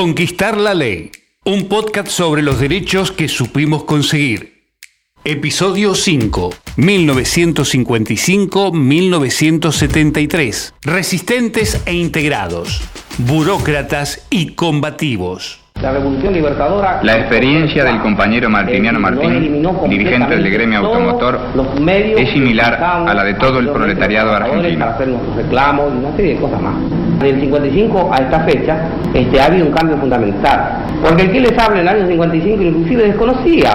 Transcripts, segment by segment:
Conquistar la ley, un podcast sobre los derechos que supimos conseguir. Episodio 5, 1955-1973. Resistentes e integrados, burócratas y combativos. La revolución libertadora. La experiencia del compañero Martiniano no Martín, dirigente del gremio automotor, los medios es similar a la de todo el proletariado argentino. Para hacer nuestros reclamos y una serie de cosas más. Del 55 a esta fecha este, ha habido un cambio fundamental. Porque el que les habla en el año 55 inclusive desconocía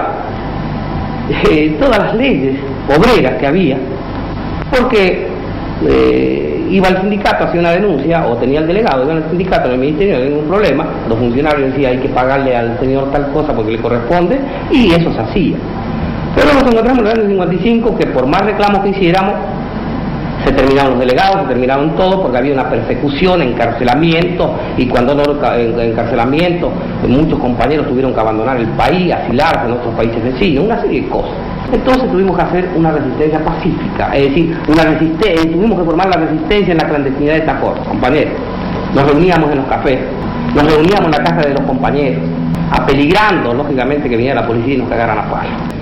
eh, todas las leyes obreras que había. Porque eh, iba al sindicato, hacía una denuncia, o tenía el delegado, iba al sindicato, en el ministerio, había ningún problema, los funcionarios decían hay que pagarle al señor tal cosa porque le corresponde, y eso se hacía. Pero nos encontramos en el año 55 que por más reclamos que hiciéramos, terminaron los delegados, se terminaron todo porque había una persecución, encarcelamiento, y cuando no encarcelamiento, muchos compañeros tuvieron que abandonar el país, asilarse en otros países vecinos, una serie de cosas. Entonces tuvimos que hacer una resistencia pacífica, es decir, una resistencia, tuvimos que formar la resistencia en la clandestinidad de esta forma, compañeros. Nos reuníamos en los cafés, nos reuníamos en la casa de los compañeros, apeligrando, lógicamente, que viniera la policía y nos cagaran a palo.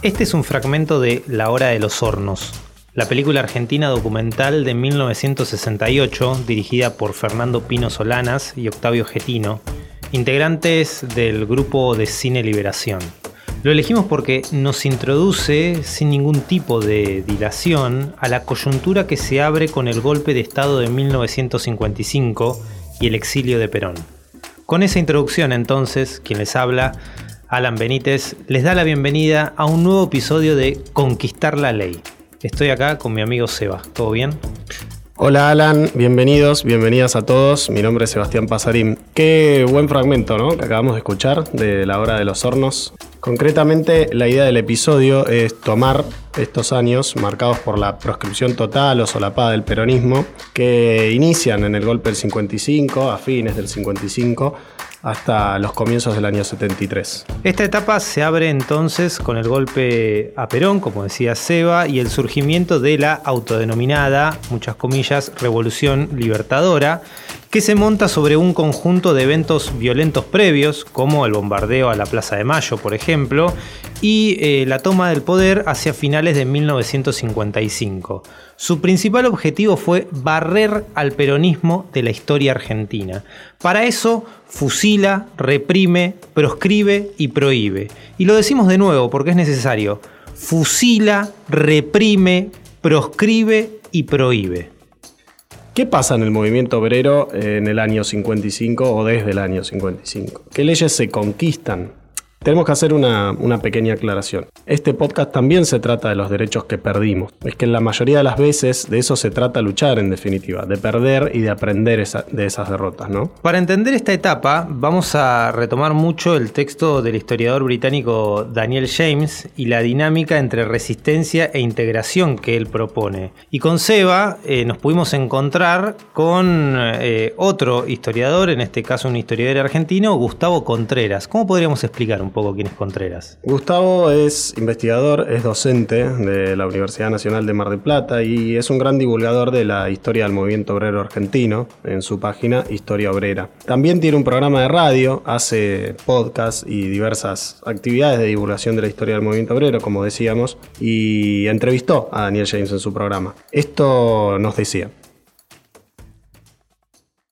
Este es un fragmento de La Hora de los Hornos, la película argentina documental de 1968 dirigida por Fernando Pino Solanas y Octavio Getino, integrantes del grupo de Cine Liberación. Lo elegimos porque nos introduce sin ningún tipo de dilación a la coyuntura que se abre con el golpe de Estado de 1955 y el exilio de Perón. Con esa introducción entonces, quien les habla, Alan Benítez, les da la bienvenida a un nuevo episodio de Conquistar la Ley. Estoy acá con mi amigo Seba, ¿todo bien? Hola Alan, bienvenidos, bienvenidas a todos. Mi nombre es Sebastián Pasarín. Qué buen fragmento, ¿no? Que acabamos de escuchar de la hora de los hornos. Concretamente, la idea del episodio es tomar estos años marcados por la proscripción total o solapada del peronismo, que inician en el golpe del 55, a fines del 55, hasta los comienzos del año 73. Esta etapa se abre entonces con el golpe a Perón, como decía Seba, y el surgimiento de la autodenominada, muchas comillas, Revolución Libertadora, que se monta sobre un conjunto de eventos violentos previos, como el bombardeo a la Plaza de Mayo, por ejemplo, y eh, la toma del poder hacia finales de 1955. Su principal objetivo fue barrer al peronismo de la historia argentina. Para eso fusila, reprime, proscribe y prohíbe. Y lo decimos de nuevo porque es necesario. Fusila, reprime, proscribe y prohíbe. ¿Qué pasa en el movimiento obrero en el año 55 o desde el año 55? ¿Qué leyes se conquistan? Tenemos que hacer una, pequeña aclaración. Este podcast también se trata de los derechos que perdimos. Es que en la mayoría de las veces de eso se trata luchar en definitiva, de perder y de aprender de esas derrotas, ¿no? Para entender esta etapa, vamos a retomar mucho el texto del historiador británico Daniel James y la dinámica entre resistencia e integración que él propone. Y con Seba eh, nos pudimos encontrar con eh, otro historiador, en este caso un historiador argentino, Gustavo Contreras. ¿Cómo podríamos explicar un poco quién es Contreras? Gustavo es investigador, es docente de la Universidad Nacional de Mar del Plata y es un gran divulgador de la historia del movimiento obrero argentino en su página Historia Obrera. También tiene un programa de radio, hace podcast y diversas actividades de divulgación de la historia del movimiento obrero, como decíamos, y entrevistó a Daniel James en su programa. Esto nos decía.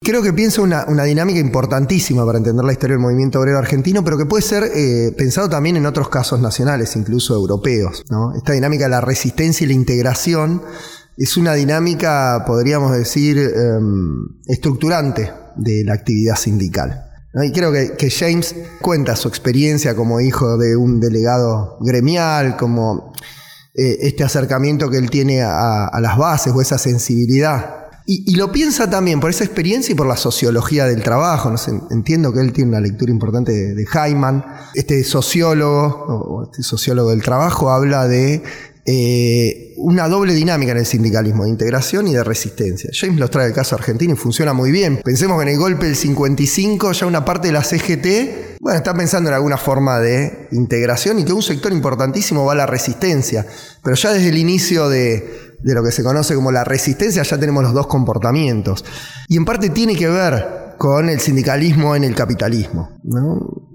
Creo que piensa una, dinámica importantísima para entender la historia del movimiento obrero argentino, pero que puede ser eh, pensado también en otros casos nacionales, incluso europeos. Esta dinámica de la resistencia y la integración es una dinámica, podríamos decir, em, estructurante de la actividad sindical. Y creo que, James cuenta su experiencia como hijo de un delegado gremial, como eh, este acercamiento que él tiene a las bases o esa sensibilidad. Y, y lo piensa también por esa experiencia y por la sociología del trabajo. Entiendo que él tiene una lectura importante de, de Hyman. Este sociólogo, o este sociólogo del trabajo, habla de eh, una doble dinámica en el sindicalismo, de integración y de resistencia. James los trae el caso argentino y funciona muy bien. Pensemos que en el golpe del 55 ya una parte de la CGT bueno, está pensando en alguna forma de integración y que un sector importantísimo va a la resistencia. Pero ya desde el inicio de, de lo que se conoce como la resistencia ya tenemos los dos comportamientos. Y en parte tiene que ver con el sindicalismo en el capitalismo.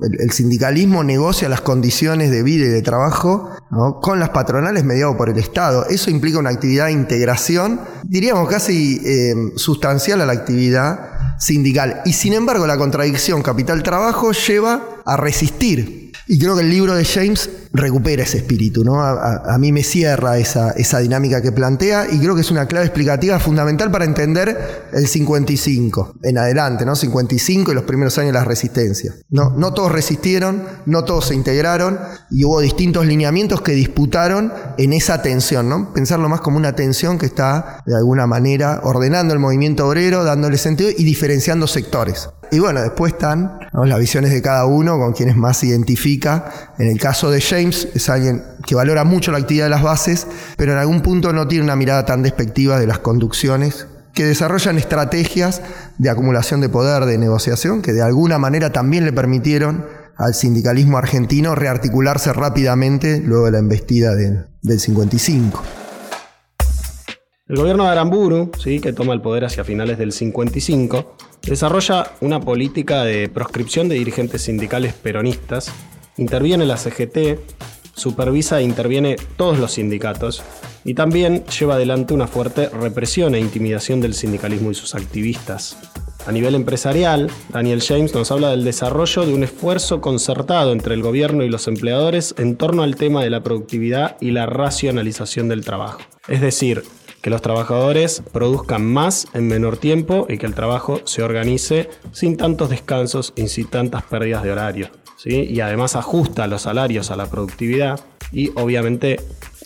El, sindicalismo negocia las condiciones de vida y de trabajo con las patronales mediado por el Estado. Eso implica una actividad de integración, diríamos casi eh, sustancial a la actividad sindical. Y sin embargo la contradicción capital-trabajo lleva a resistir. Y creo que el libro de James recupera ese espíritu, ¿no? A, mí me cierra esa, esa, dinámica que plantea y creo que es una clave explicativa fundamental para entender el 55 en adelante, ¿no? 55 y los primeros años de la resistencia. No, no todos resistieron, no todos se integraron y hubo distintos lineamientos que disputaron en esa tensión, ¿no? Pensarlo más como una tensión que está de alguna manera ordenando el movimiento obrero, dándole sentido y diferenciando sectores. Y bueno, después están las visiones de cada uno con quienes más se identifica. En el caso de James, es alguien que valora mucho la actividad de las bases, pero en algún punto no tiene una mirada tan despectiva de las conducciones que desarrollan estrategias de acumulación de poder, de negociación, que de alguna manera también le permitieron al sindicalismo argentino rearticularse rápidamente luego de la embestida del 55. El gobierno de Aramburu, ¿sí? que toma el poder hacia finales del 55, desarrolla una política de proscripción de dirigentes sindicales peronistas, interviene la CGT, supervisa e interviene todos los sindicatos y también lleva adelante una fuerte represión e intimidación del sindicalismo y sus activistas. A nivel empresarial, Daniel James nos habla del desarrollo de un esfuerzo concertado entre el gobierno y los empleadores en torno al tema de la productividad y la racionalización del trabajo. Es decir, que los trabajadores produzcan más en menor tiempo y que el trabajo se organice sin tantos descansos y sin tantas pérdidas de horario. Y además ajusta los salarios a la productividad y obviamente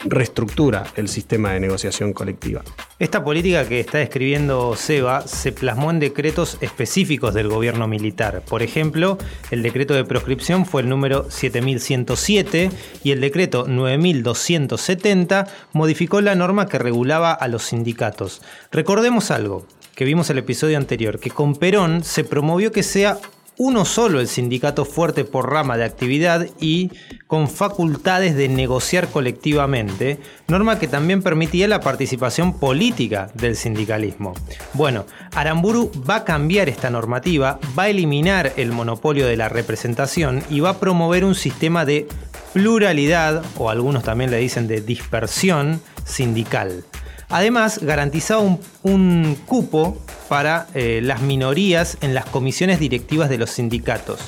reestructura el sistema de negociación colectiva. Esta política que está describiendo Seba se plasmó en decretos específicos del gobierno militar. Por ejemplo, el decreto de proscripción fue el número 7107 y el decreto 9270 modificó la norma que regulaba a los sindicatos. Recordemos algo que vimos el episodio anterior, que con Perón se promovió que sea uno solo el sindicato fuerte por rama de actividad y con facultades de negociar colectivamente, norma que también permitía la participación política del sindicalismo. Bueno, Aramburu va a cambiar esta normativa, va a eliminar el monopolio de la representación y va a promover un sistema de pluralidad, o algunos también le dicen de dispersión sindical. Además, garantizaba un, cupo para eh, las minorías en las comisiones directivas de los sindicatos.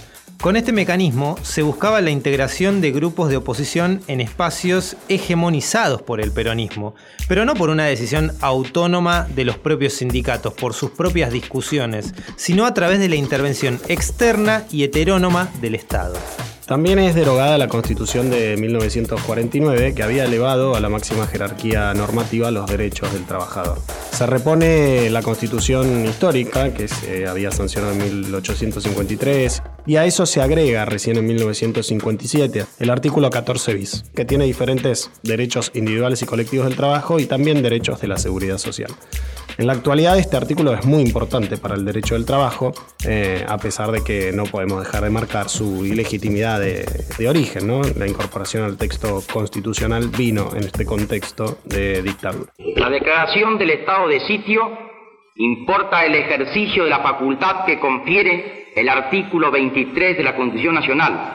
Con este mecanismo se buscaba la integración de grupos de oposición en espacios hegemonizados por el peronismo, pero no por una decisión autónoma de los propios sindicatos, por sus propias discusiones, sino a través de la intervención externa y heterónoma del Estado. También es derogada la Constitución de 1949, que había elevado a la máxima jerarquía normativa los derechos del trabajador. Se repone la Constitución histórica, que se había sancionado en 1853, y a eso se agrega recién en 1957 el artículo 14 bis, que tiene diferentes derechos individuales y colectivos del trabajo y también derechos de la seguridad social. En la actualidad este artículo es muy importante para el derecho del trabajo, eh, a pesar de que no podemos dejar de marcar su ilegitimidad de, origen. ¿no? La incorporación al texto constitucional vino en este contexto de dictadura. La declaración del estado de sitio importa el ejercicio de la facultad que confiere el artículo 23 de la Constitución Nacional,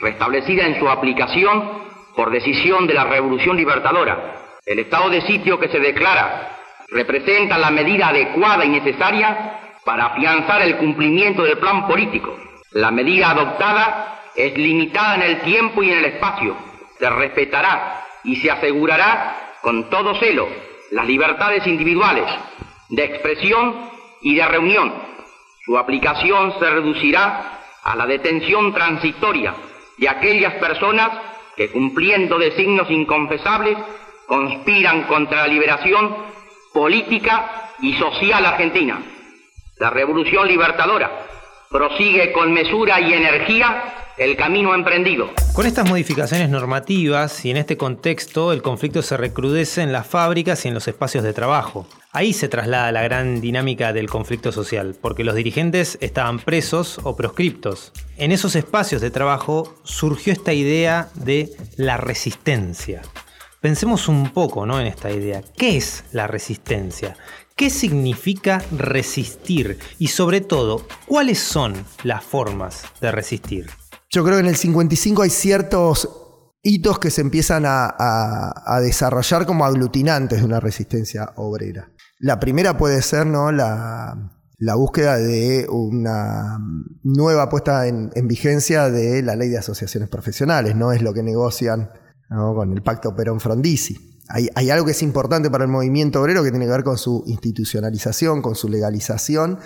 restablecida en su aplicación por decisión de la Revolución Libertadora. El estado de sitio que se declara representa la medida adecuada y necesaria para afianzar el cumplimiento del plan político. La medida adoptada es limitada en el tiempo y en el espacio. Se respetará y se asegurará con todo celo las libertades individuales de expresión y de reunión. Su aplicación se reducirá a la detención transitoria de aquellas personas que cumpliendo designios inconfesables conspiran contra la liberación política y social argentina. La revolución libertadora prosigue con mesura y energía el camino emprendido. Con estas modificaciones normativas y en este contexto, el conflicto se recrudece en las fábricas y en los espacios de trabajo. Ahí se traslada la gran dinámica del conflicto social, porque los dirigentes estaban presos o proscriptos. En esos espacios de trabajo surgió esta idea de la resistencia. Pensemos un poco ¿no? en esta idea. ¿Qué es la resistencia? ¿Qué significa resistir? Y sobre todo, ¿cuáles son las formas de resistir? Yo creo que en el 55 hay ciertos hitos que se empiezan a, desarrollar como aglutinantes de una resistencia obrera. La primera puede ser ¿no? la, búsqueda de una nueva puesta en, vigencia de la ley de asociaciones profesionales, no es lo que negocian con el pacto Perón-Frondizi. Hay, algo que es importante para el movimiento obrero que tiene que ver con su institucionalización, con su legalización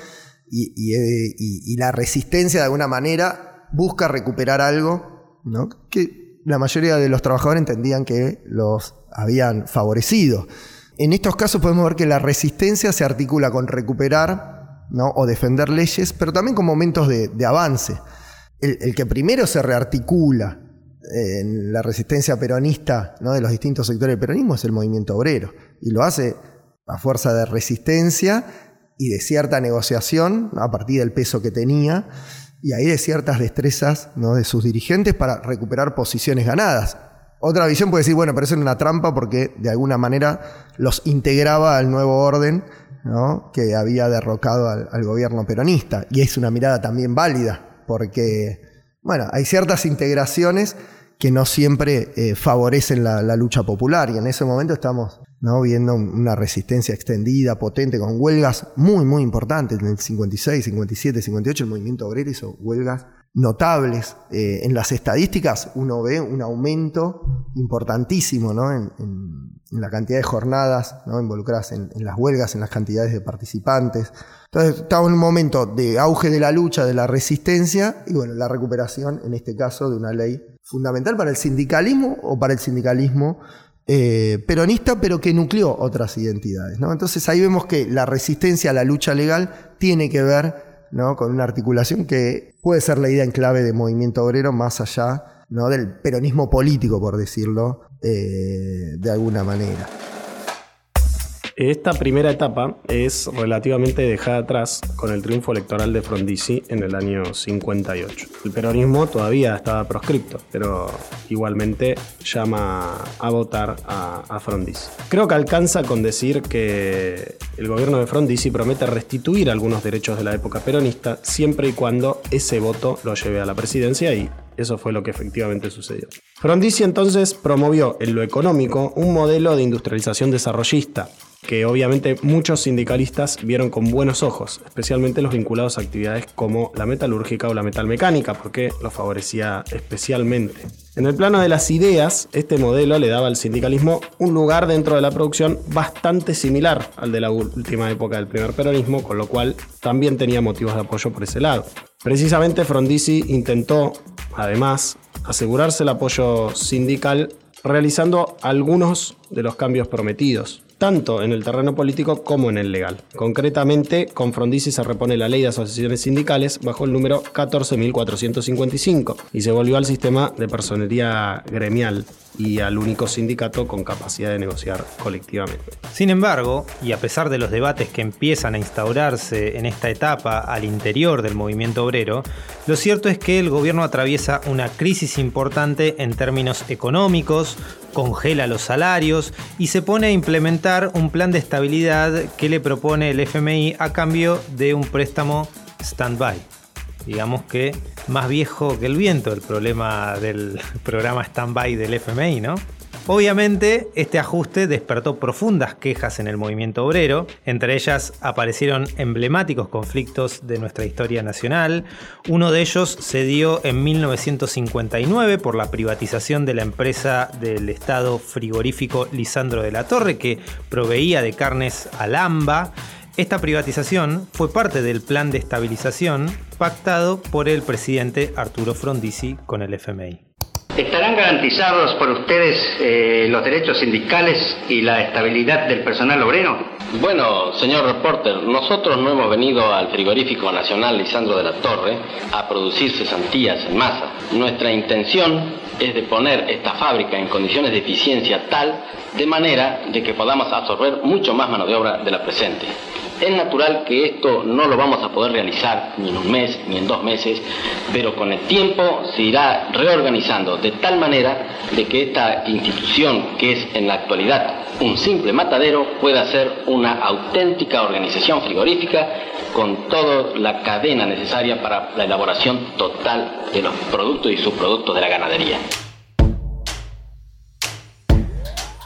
y la resistencia de alguna manera busca recuperar algo ¿no? que la mayoría de los trabajadores entendían que los habían favorecido. En estos casos podemos ver que la resistencia se articula con recuperar ¿no? o defender leyes, pero también con momentos de, avance. El, que primero se rearticula en la resistencia peronista de los distintos sectores del peronismo es el movimiento obrero. Y lo hace a fuerza de resistencia y de cierta negociación a partir del peso que tenía y ahí de ciertas destrezas ¿no? de sus dirigentes para recuperar posiciones ganadas. Otra visión puede decir, bueno, pero eso una trampa porque de alguna manera los integraba al nuevo orden que había derrocado al, gobierno peronista. Y es una mirada también válida, porque, bueno, hay ciertas integraciones que no siempre eh, favorecen la, lucha popular. Y en ese momento estamos viendo una resistencia extendida, potente, con huelgas muy, muy importantes. En el 56, 57, 58 el movimiento obrero hizo huelgas notables. Eh, en las estadísticas uno ve un aumento importantísimo ¿no? en, la cantidad de jornadas ¿no? involucradas en, las huelgas, en las cantidades de participantes. Entonces estamos en un momento de auge de la lucha, de la resistencia y bueno, la recuperación, en este caso, de una ley fundamental para el sindicalismo o para el sindicalismo eh, peronista, pero que nucleó otras identidades. ¿no? Entonces ahí vemos que la resistencia a la lucha legal tiene que ver ¿no? con una articulación que puede ser leída en clave de movimiento obrero más allá ¿no? del peronismo político, por decirlo eh, de alguna manera. Esta primera etapa es relativamente dejada atrás con el triunfo electoral de Frondizi en el año 58. El peronismo todavía estaba proscripto, pero igualmente llama a votar a, Frondizi. Creo que alcanza con decir que el gobierno de Frondizi promete restituir algunos derechos de la época peronista siempre y cuando ese voto lo lleve a la presidencia y eso fue lo que efectivamente sucedió. Frondizi entonces promovió en lo económico un modelo de industrialización desarrollista que obviamente muchos sindicalistas vieron con buenos ojos, especialmente los vinculados a actividades como la metalúrgica o la metalmecánica, porque lo favorecía especialmente. En el plano de las ideas, este modelo le daba al sindicalismo un lugar dentro de la producción bastante similar al de la última época del primer peronismo, con lo cual también tenía motivos de apoyo por ese lado. Precisamente Frondizi intentó, además, asegurarse el apoyo sindical realizando algunos de los cambios prometidos tanto en el terreno político como en el legal. Concretamente, con Frondizi se repone la ley de asociaciones sindicales bajo el número 14.455 y se volvió al sistema de personería gremial y al único sindicato con capacidad de negociar colectivamente. Sin embargo, y a pesar de los debates que empiezan a instaurarse en esta etapa al interior del movimiento obrero, lo cierto es que el gobierno atraviesa una crisis importante en términos económicos, congela los salarios y se pone a implementar un plan de estabilidad que le propone el FMI a cambio de un préstamo stand-by. Digamos que más viejo que el viento el problema del programa stand-by del FMI, ¿no? Obviamente, este ajuste despertó profundas quejas en el movimiento obrero, entre ellas aparecieron emblemáticos conflictos de nuestra historia nacional. Uno de ellos se dio en 1959 por la privatización de la empresa del Estado frigorífico Lisandro de la Torre, que proveía de carnes al AMBA. Esta privatización fue parte del plan de estabilización pactado por el presidente Arturo Frondizi con el FMI. ¿Estarán garantizados por ustedes eh, los derechos sindicales y la estabilidad del personal obrero? Bueno, señor reporter, nosotros no hemos venido al frigorífico nacional Lisandro de la Torre a producir cesantías en masa. Nuestra intención es de poner esta fábrica en condiciones de eficiencia tal de manera de que podamos absorber mucho más mano de obra de la presente. Es natural que esto no lo vamos a poder realizar ni en un mes ni en dos meses, pero con el tiempo se irá reorganizando de tal manera de que esta institución, que es en la actualidad un simple matadero, pueda ser una auténtica organización frigorífica con toda la cadena necesaria para la elaboración total de los productos y subproductos de la ganadería.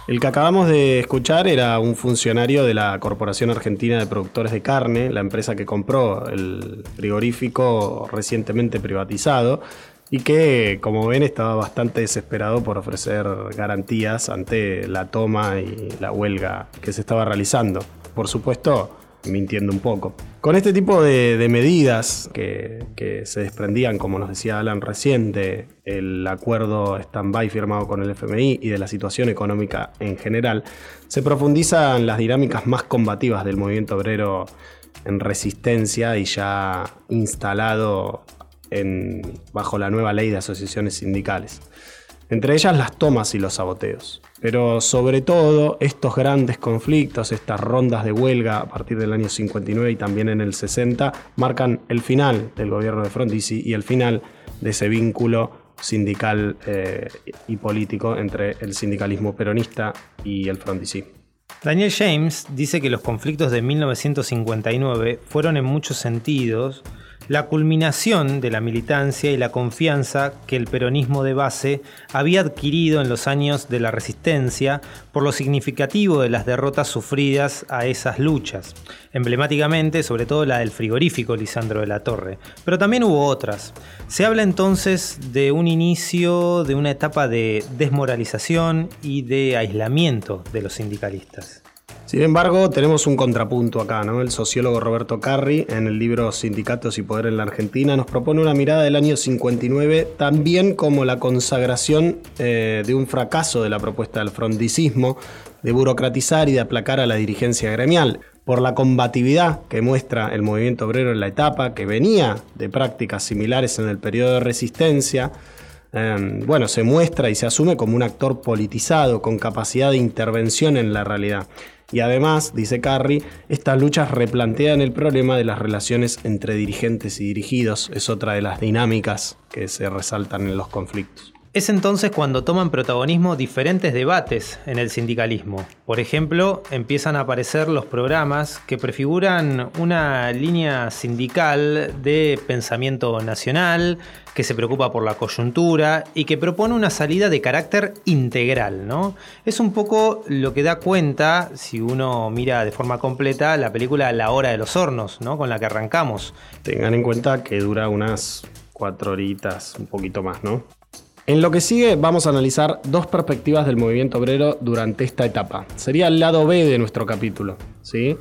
El que acabamos de escuchar era un funcionario de la Corporación Argentina de Productores de Carne, la empresa que compró el frigorífico recientemente privatizado y que, como ven, estaba bastante desesperado por ofrecer garantías ante la toma y la huelga que se estaba realizando. Por supuesto, mintiendo un poco. Con este tipo de, medidas que, se desprendían, como nos decía Alan recién, del acuerdo stand-by firmado con el FMI y de la situación económica en general, se profundizan las dinámicas más combativas del movimiento obrero en resistencia y ya instalado bajo la nueva ley de asociaciones sindicales. Entre ellas las tomas y los saboteos. Pero sobre todo estos grandes conflictos, estas rondas de huelga a partir del año 59 y también en el 60, marcan el final del gobierno de Frondizi y el final de ese vínculo sindical eh, y político entre el sindicalismo peronista y el Frondizi. Daniel James dice que los conflictos de 1959 fueron en muchos sentidos la culminación de la militancia y la confianza que el peronismo de base había adquirido en los años de la resistencia por lo significativo de las derrotas sufridas a esas luchas, emblemáticamente sobre todo la del frigorífico Lisandro de la Torre, pero también hubo otras. Se habla entonces de un inicio de una etapa de desmoralización y de aislamiento de los sindicalistas. Sin embargo, tenemos un contrapunto acá, ¿no? El sociólogo Roberto Carri, en el libro Sindicatos y Poder en la Argentina, nos propone una mirada del año 59 también como la consagración eh, de un fracaso de la propuesta del frondicismo de burocratizar y de aplacar a la dirigencia gremial, por la combatividad que muestra el movimiento obrero en la etapa, que venía de prácticas similares en el periodo de resistencia, em, bueno, se muestra y se asume como un actor politizado, con capacidad de intervención en la realidad. Y además, dice Carri, estas luchas replantean el problema de las relaciones entre dirigentes y dirigidos. Es otra de las dinámicas que se resaltan en los conflictos. Es entonces cuando toman protagonismo diferentes debates en el sindicalismo. Por ejemplo, empiezan a aparecer los programas que prefiguran una línea sindical de pensamiento nacional, que se preocupa por la coyuntura y que propone una salida de carácter integral. ¿no? Es un poco lo que da cuenta, si uno mira de forma completa, la película La Hora de los Hornos, ¿no? con la que arrancamos. Tengan en cuenta que dura unas cuatro horitas, un poquito más, ¿no? En lo que sigue vamos a analizar dos perspectivas del movimiento obrero durante esta etapa. Sería el lado B de nuestro capítulo. ¿sí?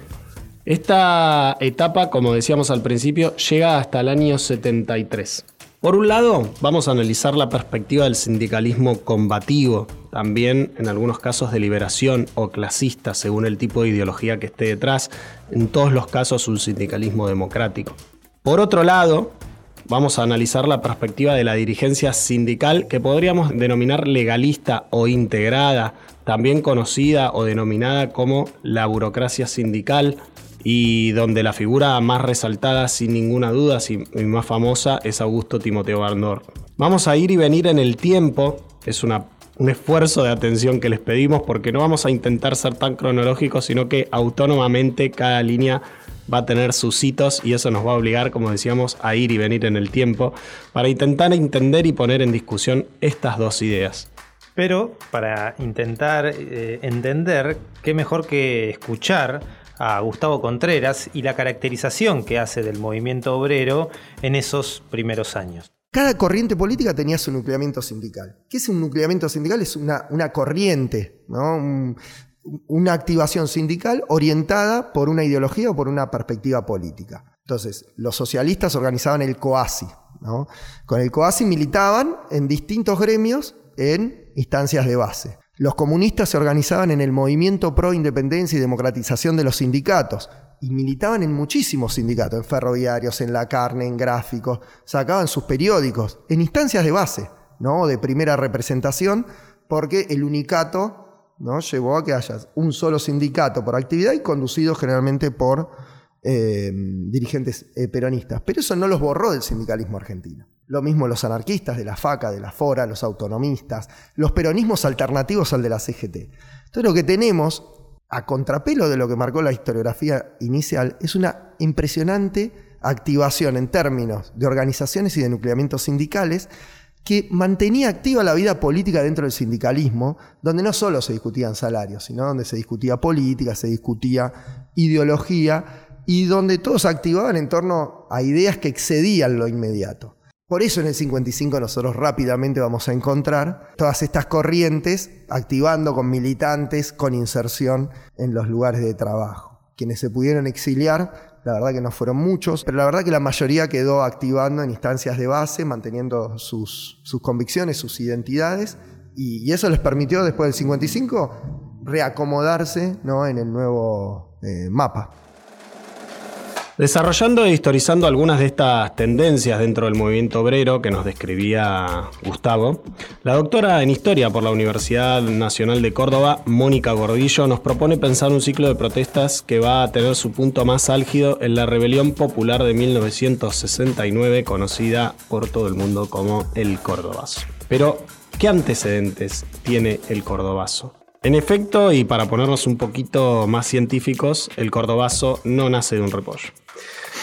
Esta etapa, como decíamos al principio, llega hasta el año 73. Por un lado, vamos a analizar la perspectiva del sindicalismo combativo, también en algunos casos de liberación o clasista, según el tipo de ideología que esté detrás, en todos los casos un sindicalismo democrático. Por otro lado, vamos a analizar la perspectiva de la dirigencia sindical que podríamos denominar legalista o integrada, también conocida o denominada como la burocracia sindical y donde la figura más resaltada sin ninguna duda y más famosa es Augusto Timoteo Barnor. Vamos a ir y venir en el tiempo, es una, un esfuerzo de atención que les pedimos porque no vamos a intentar ser tan cronológicos, sino que autónomamente cada línea va a tener sus hitos y eso nos va a obligar, como decíamos, a ir y venir en el tiempo para intentar entender y poner en discusión estas dos ideas. Pero para intentar eh, entender, qué mejor que escuchar a Gustavo Contreras y la caracterización que hace del movimiento obrero en esos primeros años. Cada corriente política tenía su nucleamiento sindical. ¿Qué es un nucleamiento sindical? Es una, una corriente, ¿no? Una activación sindical orientada por una ideología o por una perspectiva política. Entonces, los socialistas organizaban el COASI. Con el COASI militaban en distintos gremios en instancias de base. Los comunistas se organizaban en el movimiento pro independencia y democratización de los sindicatos y militaban en muchísimos sindicatos, en ferroviarios, en la carne, en gráficos, sacaban sus periódicos, en instancias de base, ¿no? de primera representación, porque el unicato ¿no? llevó a que haya un solo sindicato por actividad y conducido generalmente por eh, dirigentes eh, peronistas. Pero eso no los borró del sindicalismo argentino. Lo mismo los anarquistas de la FACA, de la FORA, los autonomistas, los peronismos alternativos al de la CGT. Entonces lo que tenemos, a contrapelo de lo que marcó la historiografía inicial, es una impresionante activación en términos de organizaciones y de nucleamientos sindicales que mantenía activa la vida política dentro del sindicalismo, donde no solo se discutían salarios, sino donde se discutía política, se discutía ideología y donde todos activaban en torno a ideas que excedían lo inmediato. Por eso en el 55 nosotros rápidamente vamos a encontrar todas estas corrientes activando con militantes, con inserción en los lugares de trabajo. Quienes se pudieron exiliar, la verdad que no fueron muchos, pero la verdad que la mayoría quedó activando en instancias de base, manteniendo sus, convicciones, sus identidades, y, eso les permitió después del 55 reacomodarse ¿no? en el nuevo eh, mapa. Desarrollando e historizando algunas de estas tendencias dentro del movimiento obrero que nos describía Gustavo, la doctora en Historia por la Universidad Nacional de Córdoba, Mónica Gordillo, nos propone pensar un ciclo de protestas que va a tener su punto más álgido en la rebelión popular de 1969, conocida por todo el mundo como el Cordobazo. Pero, ¿qué antecedentes tiene el Cordobazo? En efecto, y para ponernos un poquito más científicos, el cordobazo no nace de un repollo.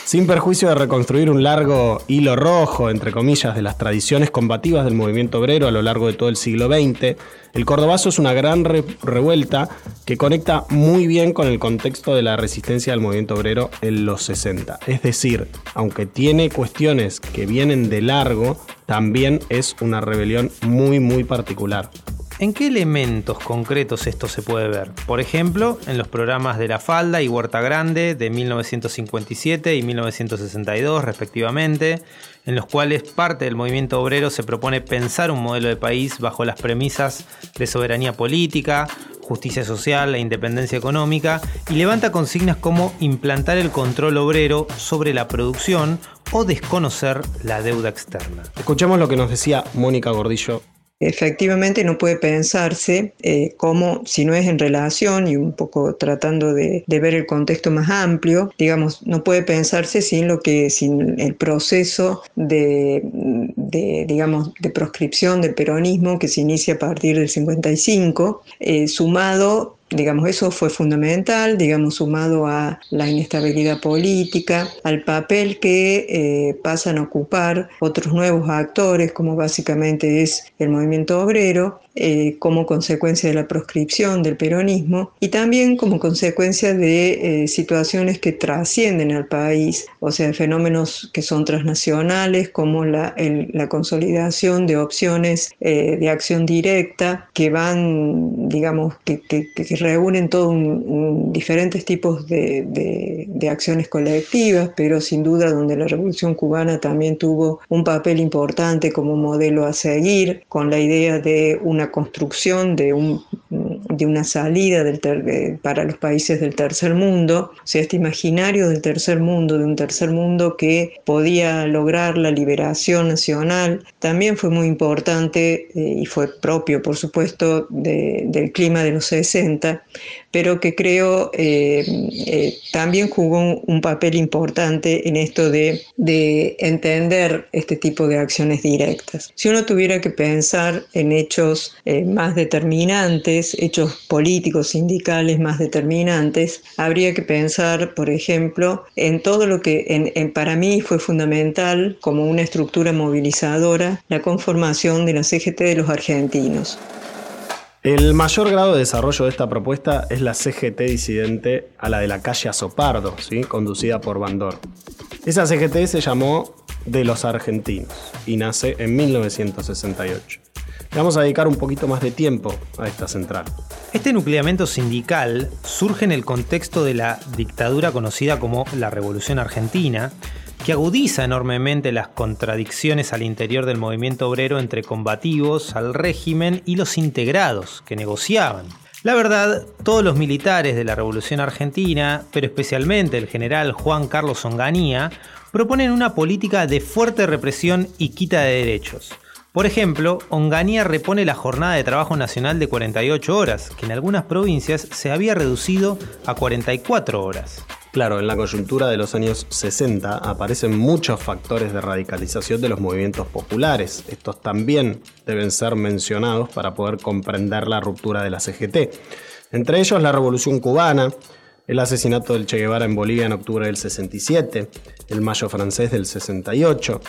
Sin perjuicio de reconstruir un largo hilo rojo, entre comillas, de las tradiciones combativas del movimiento obrero a lo largo de todo el siglo XX, el cordobazo es una gran revuelta que conecta muy bien con el contexto de la resistencia del movimiento obrero en los 60. Es decir, aunque tiene cuestiones que vienen de largo, también es una rebelión muy muy particular. ¿En qué elementos concretos esto se puede ver? Por ejemplo, en los programas de La Falda y Huerta Grande de 1957 y 1962 respectivamente, en los cuales parte del movimiento obrero se propone pensar un modelo de país bajo las premisas de soberanía política, justicia social e independencia económica, y levanta consignas como implantar el control obrero sobre la producción o desconocer la deuda externa. Escuchemos lo que nos decía Mónica Gordillo Efectivamente no puede pensarse eh, como si no es en relación y un poco tratando de, ver el contexto más amplio, digamos, no puede pensarse sin lo que, sin el proceso de, digamos, de proscripción del peronismo que se inicia a partir del 55, eh, sumado Digamos, eso fue fundamental, digamos, sumado a la inestabilidad política, al papel que eh, pasan a ocupar otros nuevos actores, como básicamente es el movimiento obrero, eh, como consecuencia de la proscripción del peronismo y también como consecuencia de eh, situaciones que trascienden al país, o sea, fenómenos que son transnacionales como la, la consolidación de opciones eh, de acción directa que van, digamos, que, que, reúnen todos diferentes tipos de, de, de acciones colectivas, pero sin duda donde la Revolución cubana también tuvo un papel importante como modelo a seguir, con la idea de una construcción de, un, de una salida del para los países del tercer mundo, o sea, este imaginario del tercer mundo, de un tercer mundo que podía lograr la liberación nacional, también fue muy importante eh, y fue propio, por supuesto, del clima de los 60, pero que creo eh, eh, también jugó un, papel importante en esto de, de entender este tipo de acciones directas. Si uno tuviera que pensar en hechos eh, más determinantes, hechos políticos, sindicales más determinantes, habría que pensar, por ejemplo, en todo lo que para mí fue fundamental como una estructura movilizadora, la conformación de la CGT de los argentinos. El mayor grado de desarrollo de esta propuesta es la CGT disidente a la de la calle Azopardo, ¿sí? conducida por Bandor. Esa CGT se llamó De los Argentinos y nace en 1968. Vamos a dedicar un poquito más de tiempo a esta central. Este nucleamiento sindical surge en el contexto de la dictadura conocida como la Revolución Argentina, que agudiza enormemente las contradicciones al interior del movimiento obrero entre combativos al régimen y los integrados, que negociaban. La verdad, todos los militares de la Revolución Argentina, pero especialmente el general Juan Carlos Onganía, proponen una política de fuerte represión y quita de derechos. Por ejemplo, Onganía repone la jornada de trabajo nacional de 48 horas, que en algunas provincias se había reducido a 44 horas. Claro, en la coyuntura de los años 60 aparecen muchos factores de radicalización de los movimientos populares. Estos también deben ser mencionados para poder comprender la ruptura de la CGT. Entre ellos la Revolución Cubana, el asesinato del Che Guevara en Bolivia en octubre del 67, el Mayo francés del 68,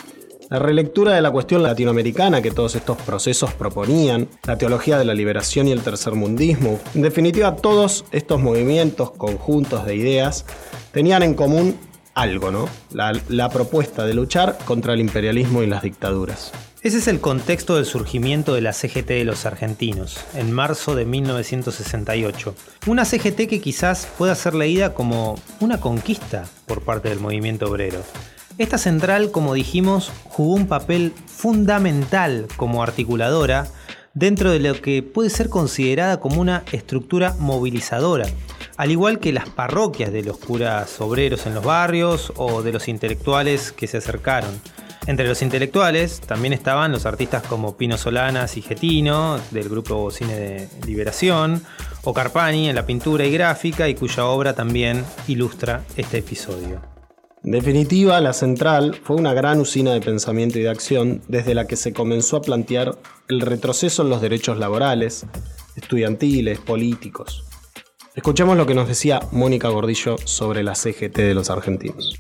la relectura de la cuestión latinoamericana que todos estos procesos proponían, la teología de la liberación y el tercermundismo, en definitiva todos estos movimientos conjuntos de ideas tenían en común algo, ¿no? La, la propuesta de luchar contra el imperialismo y las dictaduras. Ese es el contexto del surgimiento de la CGT de los argentinos, en marzo de 1968. Una CGT que quizás pueda ser leída como una conquista por parte del movimiento obrero. Esta central, como dijimos, jugó un papel fundamental como articuladora dentro de lo que puede ser considerada como una estructura movilizadora, al igual que las parroquias de los curas obreros en los barrios o de los intelectuales que se acercaron. Entre los intelectuales también estaban los artistas como Pino Solanas y Getino, del grupo Cine de Liberación, o Carpani en la pintura y gráfica, y cuya obra también ilustra este episodio. En definitiva, la central fue una gran usina de pensamiento y de acción desde la que se comenzó a plantear el retroceso en los derechos laborales, estudiantiles, políticos. Escuchemos lo que nos decía Mónica Gordillo sobre la CGT de los argentinos.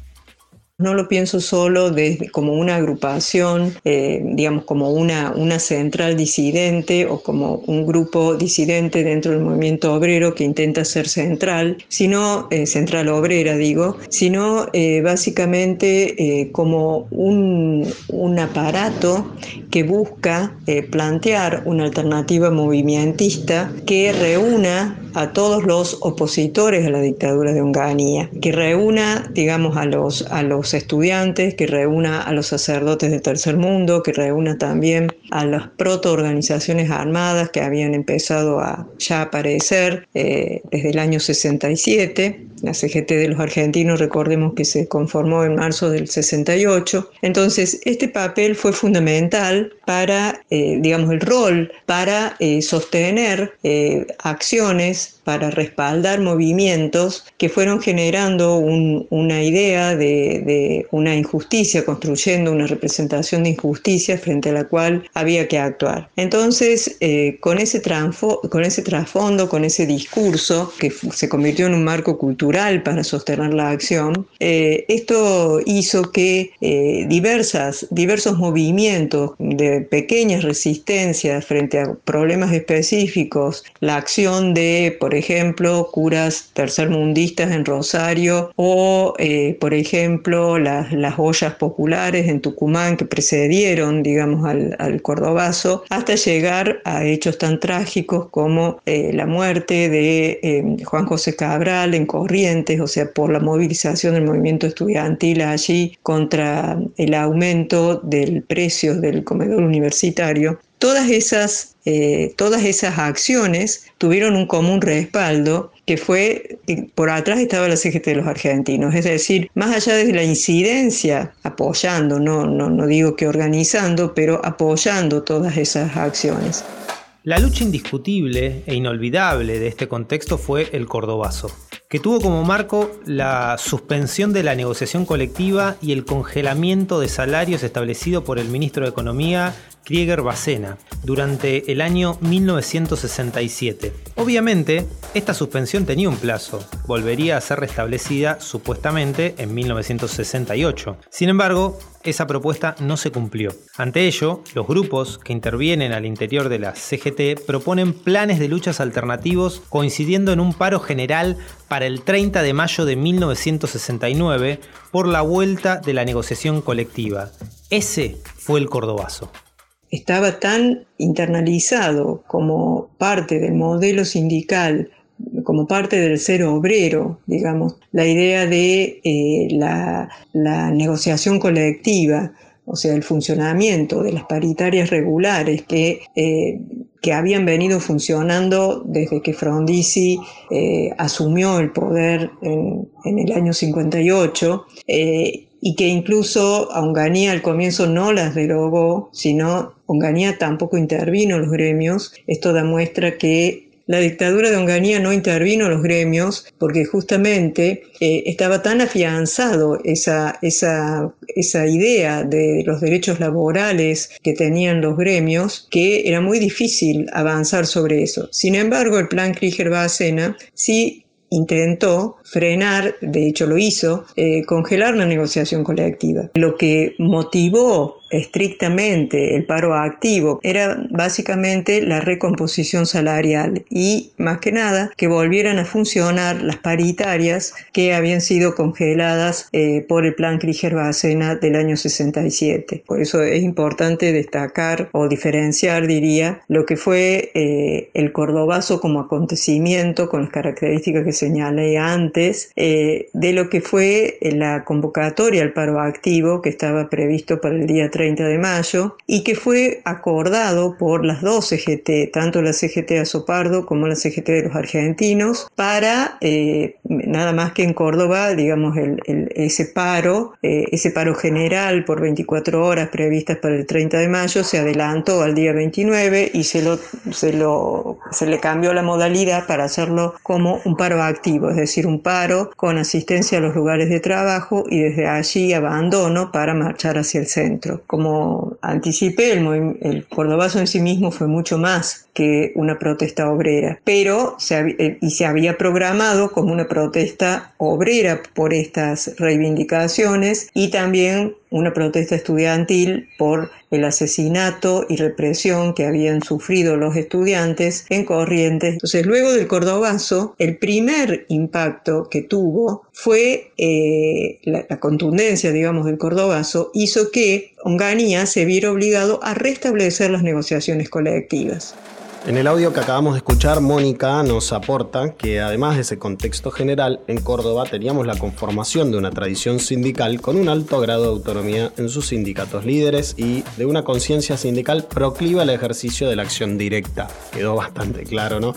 No lo pienso solo como una agrupación, eh, digamos, como una, una central disidente o como un grupo disidente dentro del movimiento obrero que intenta ser central, sino, eh, central obrera digo, sino eh, básicamente como un, un, aparato que busca plantear una alternativa movimentista que reúna a todos los opositores a la dictadura de Onganía, que reúna, digamos, a los, a los estudiantes, que reúna a los sacerdotes del tercer mundo, que reúna también a las protoorganizaciones armadas que habían empezado a ya aparecer eh, desde el año 67. La CGT de los argentinos, recordemos que se conformó en marzo del 68. Entonces, este papel fue fundamental para, eh, digamos, el rol para eh, sostener acciones para respaldar movimientos que fueron generando una idea de, una injusticia, construyendo una representación de injusticia frente a la cual había que actuar. Entonces, eh, con, ese con ese trasfondo, con ese discurso, que se convirtió en un marco cultural para sostener la acción, eh, esto hizo que eh, diversas, diversos movimientos de pequeñas resistencias frente a problemas específicos, la acción de, por ejemplo, curas tercermundistas en Rosario o, eh, por ejemplo, las, las ollas populares en Tucumán que precedieron, digamos, al, al cordobazo, hasta llegar a hechos tan trágicos como eh, la muerte de eh, Juan José Cabral en Corrientes, o sea, por la movilización del movimiento estudiantil allí contra el aumento del precio del comedor universitario. Todas esas, eh, todas esas acciones tuvieron un común respaldo que fue, por atrás estaba la CGT de los argentinos, es decir, más allá de la incidencia, apoyando, no, no, no digo que organizando, pero apoyando todas esas acciones. La lucha indiscutible e inolvidable de este contexto fue el Cordobazo, que tuvo como marco la suspensión de la negociación colectiva y el congelamiento de salarios establecido por el ministro de Economía Krieger Bacena durante el año 1967. Obviamente, esta suspensión tenía un plazo, volvería a ser restablecida supuestamente en 1968. Sin embargo, esa propuesta no se cumplió. Ante ello, los grupos que intervienen al interior de la CGT proponen planes de luchas alternativos coincidiendo en un paro general para el 30 de mayo de 1969 por la vuelta de la negociación colectiva. Ese fue el Cordobazo estaba tan internalizado como parte del modelo sindical como parte del ser obrero, digamos, la idea de eh, la, negociación colectiva, o sea, el funcionamiento de las paritarias regulares que, eh, que habían venido funcionando desde que Frondizi asumió el poder en, en el año 58 y que incluso Onganía al comienzo no las derogó, sino Onganía tampoco intervino en los gremios. Esto demuestra que la dictadura de Onganía no intervino en los gremios porque justamente eh, estaba tan afianzado esa, esa, esa idea de los derechos laborales que tenían los gremios que era muy difícil avanzar sobre eso. Sin embargo, el plan Krieger-Bacena sí intentó frenar, de hecho lo hizo, eh, congelar la negociación colectiva. Lo que motivó estrictamente el paro activo era básicamente la recomposición salarial y más que nada que volvieran a funcionar las paritarias que habían sido congeladas eh, por el plan Krieger-Bacena del año 67. Por eso es importante destacar o diferenciar, diría, lo que fue eh, el cordobazo como acontecimiento con las características que señalé antes eh, de lo que fue la convocatoria al paro activo que estaba previsto para el día 30 de mayo y que fue acordado por las dos CGT, tanto la CGT Azopardo como la CGT de los argentinos, para eh, nada más que en Córdoba, digamos, ese paro, eh, ese paro general por 24 horas previstas para el 30 de mayo se adelantó al día 29 y se, lo, se, lo, se le cambió la modalidad para hacerlo como un paro activo, es decir, un paro con asistencia a los lugares de trabajo y desde allí abandono para marchar hacia el centro. Como anticipé, el, el cordobazo en sí mismo fue mucho más que una protesta obrera, pero se, eh, y se había programado como una protesta obrera por estas reivindicaciones y también una protesta estudiantil por el asesinato y represión que habían sufrido los estudiantes en Corrientes. Entonces, luego del Cordobazo, el primer impacto que tuvo fue eh, la, la, contundencia, digamos, del Cordobazo, hizo que Onganía se viera obligado a restablecer las negociaciones colectivas. En el audio que acabamos de escuchar, Mónica nos aporta que además de ese contexto general, en Córdoba teníamos la conformación de una tradición sindical con un alto grado de autonomía en sus sindicatos líderes y de una conciencia sindical procliva al ejercicio de la acción directa. Quedó bastante claro, ¿no?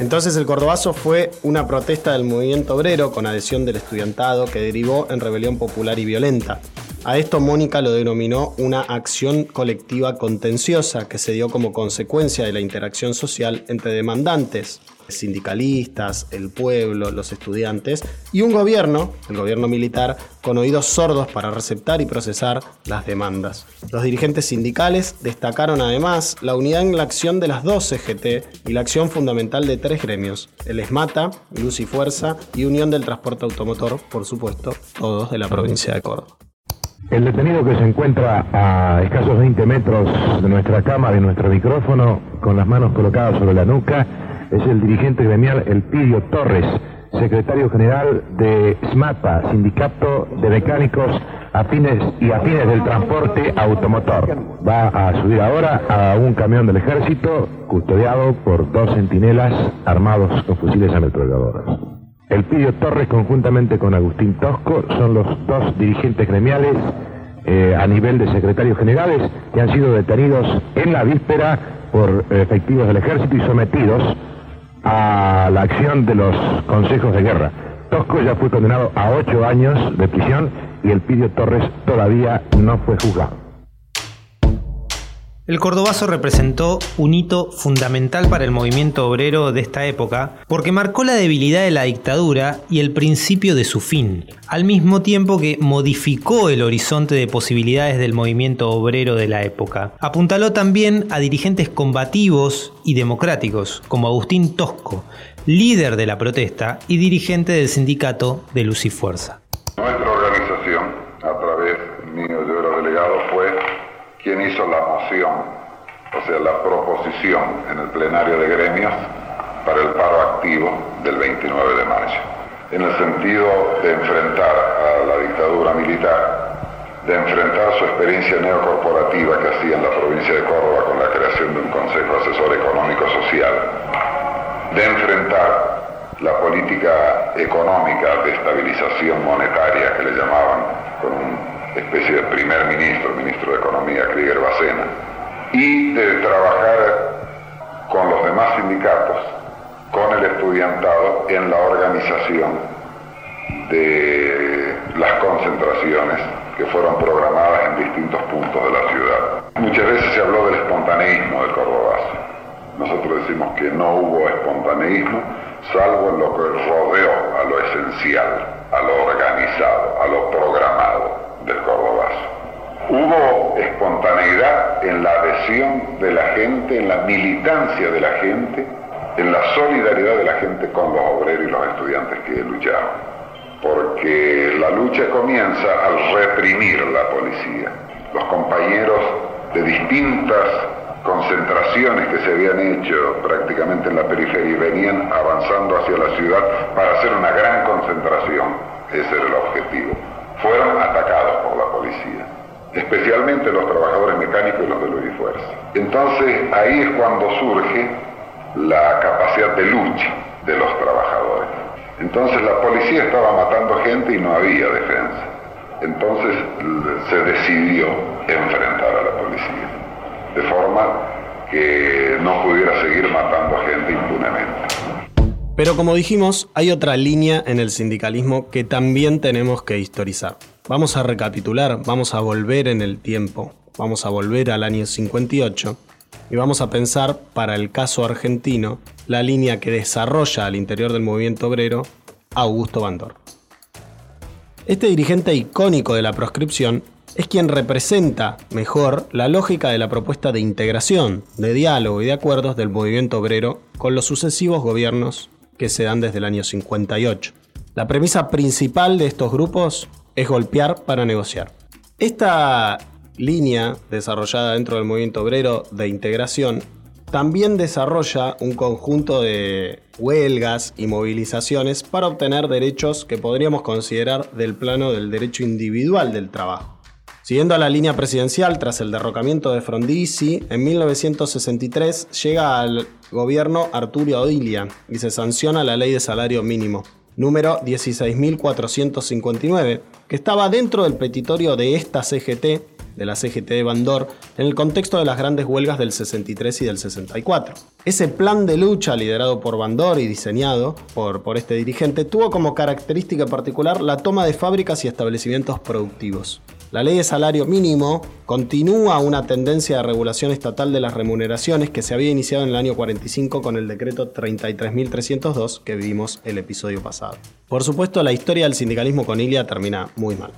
Entonces el Cordobazo fue una protesta del movimiento obrero con adhesión del estudiantado que derivó en rebelión popular y violenta. A esto Mónica lo denominó una acción colectiva contenciosa que se dio como consecuencia de la interacción social entre demandantes, sindicalistas, el pueblo, los estudiantes y un gobierno, el gobierno militar, con oídos sordos para receptar y procesar las demandas. Los dirigentes sindicales destacaron además la unidad en la acción de las dos CGT y la acción fundamental de tres gremios, el ESMATA, Luz y Fuerza y Unión del Transporte Automotor, por supuesto, todos de la provincia de Córdoba. El detenido que se encuentra a escasos 20 metros de nuestra cama, de nuestro micrófono, con las manos colocadas sobre la nuca, es el dirigente gremial Elpidio Torres, secretario general de SMAPA, Sindicato de Mecánicos afines y afines del transporte automotor. Va a subir ahora a un camión del ejército custodiado por dos centinelas armados con fusiles ametralladoras. Elpidio Torres, conjuntamente con Agustín Tosco, son los dos dirigentes gremiales eh, a nivel de secretarios generales que han sido detenidos en la víspera por efectivos del ejército y sometidos a la acción de los consejos de guerra. Tosco ya fue condenado a ocho años de prisión y Elpidio Torres todavía no fue juzgado. El cordobazo representó un hito fundamental para el movimiento obrero de esta época porque marcó la debilidad de la dictadura y el principio de su fin, al mismo tiempo que modificó el horizonte de posibilidades del movimiento obrero de la época. Apuntaló también a dirigentes combativos y democráticos como Agustín Tosco, líder de la protesta y dirigente del sindicato de Luz y Fuerza. Nuestra organización, a través mío y de los delegados, fue quien hizo la o sea, la proposición en el plenario de gremios para el paro activo del 29 de mayo, en el sentido de enfrentar a la dictadura militar, de enfrentar su experiencia neocorporativa que hacía en la provincia de Córdoba con la creación de un Consejo Asesor Económico Social, de enfrentar la política económica de estabilización monetaria que le llamaban con una especie de primer ministro, ministro de Economía, Krieger Bacena, y de trabajar con los demás sindicatos, con el estudiantado en la organización de las concentraciones que fueron programadas en distintos puntos de la ciudad. Muchas veces se habló del espontaneísmo del Cordobazo. Nosotros decimos que no hubo espontaneísmo, salvo en lo que rodeó a lo esencial, a lo organizado, a lo programado del Cordobazo. Hubo espontaneidad en la adhesión de la gente, en la militancia de la gente, en la solidaridad de la gente con los obreros y los estudiantes que luchaban. Porque la lucha comienza al reprimir la policía. Los compañeros de distintas concentraciones que se habían hecho prácticamente en la periferia y venían avanzando hacia la ciudad para hacer una gran concentración. Ese era el objetivo. Fueron atacados por la policía, especialmente los trabajadores mecánicos y los de Luis Fuerza. Entonces ahí es cuando surge la capacidad de lucha de los trabajadores. Entonces la policía estaba matando gente y no había defensa. Entonces se decidió enfrentar a la policía de forma que no pudiera seguir matando gente impunemente. Pero como dijimos, hay otra línea en el sindicalismo que también tenemos que historizar. Vamos a recapitular, vamos a volver en el tiempo, vamos a volver al año 58 y vamos a pensar para el caso argentino la línea que desarrolla al interior del movimiento obrero Augusto Bandor. Este dirigente icónico de la proscripción es quien representa mejor la lógica de la propuesta de integración, de diálogo y de acuerdos del movimiento obrero con los sucesivos gobiernos que se dan desde el año 58. La premisa principal de estos grupos es golpear para negociar. Esta línea desarrollada dentro del movimiento obrero de integración también desarrolla un conjunto de huelgas y movilizaciones para obtener derechos que podríamos considerar del plano del derecho individual del trabajo. Siguiendo a la línea presidencial, tras el derrocamiento de Frondizi, en 1963 llega al gobierno Arturo Odilia y se sanciona la ley de salario mínimo, número 16.459, que estaba dentro del petitorio de esta CGT, de la CGT de Bandor, en el contexto de las grandes huelgas del 63 y del 64. Ese plan de lucha liderado por Bandor y diseñado por, por este dirigente tuvo como característica particular la toma de fábricas y establecimientos productivos. La ley de salario mínimo continúa una tendencia de regulación estatal de las remuneraciones que se había iniciado en el año 45 con el decreto 33.302 que vimos el episodio pasado. Por supuesto, la historia del sindicalismo con Ilia termina muy mal.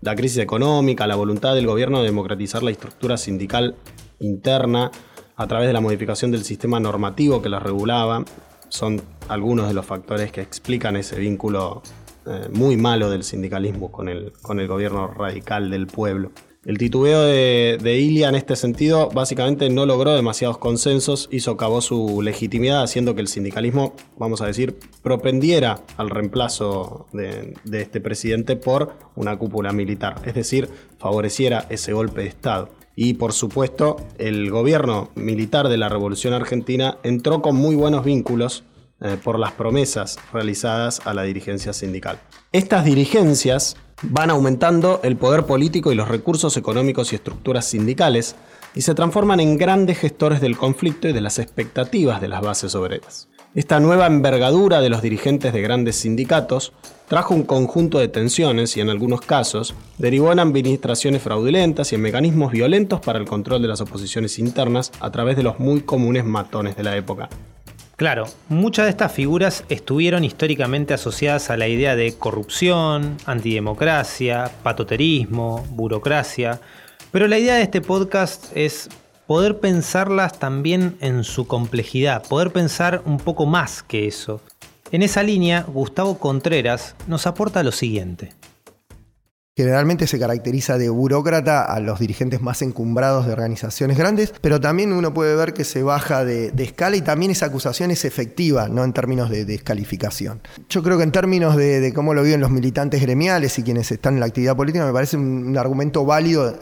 La crisis económica, la voluntad del gobierno de democratizar la estructura sindical interna a través de la modificación del sistema normativo que la regulaba, son algunos de los factores que explican ese vínculo eh, muy malo del sindicalismo con el, con el gobierno radical del pueblo. El titubeo de, de, Ilia en este sentido básicamente no logró demasiados consensos y socavó su legitimidad, haciendo que el sindicalismo, vamos a decir, propendiera al reemplazo de, de este presidente por una cúpula militar, es decir, favoreciera ese golpe de Estado. Y por supuesto, el gobierno militar de la Revolución Argentina entró con muy buenos vínculos eh, por las promesas realizadas a la dirigencia sindical. Estas dirigencias van aumentando el poder político y los recursos económicos y estructuras sindicales y se transforman en grandes gestores del conflicto y de las expectativas de las bases obreras. Esta nueva envergadura de los dirigentes de grandes sindicatos trajo un conjunto de tensiones y en algunos casos derivó en administraciones fraudulentas y en mecanismos violentos para el control de las oposiciones internas a través de los muy comunes matones de la época, Claro, muchas de estas figuras estuvieron históricamente asociadas a la idea de corrupción, antidemocracia, patoterismo, burocracia, pero la idea de este podcast es poder pensarlas también en su complejidad, poder pensar un poco más que eso. En esa línea, Gustavo Contreras nos aporta lo siguiente. Generalmente se caracteriza de burócrata a los dirigentes más encumbrados de organizaciones grandes, pero también uno puede ver que se baja de, escala y también esa acusación es efectiva, no en términos de descalificación. Yo creo que en términos de, cómo lo viven los militantes gremiales y quienes están en la actividad política, me parece un, argumento válido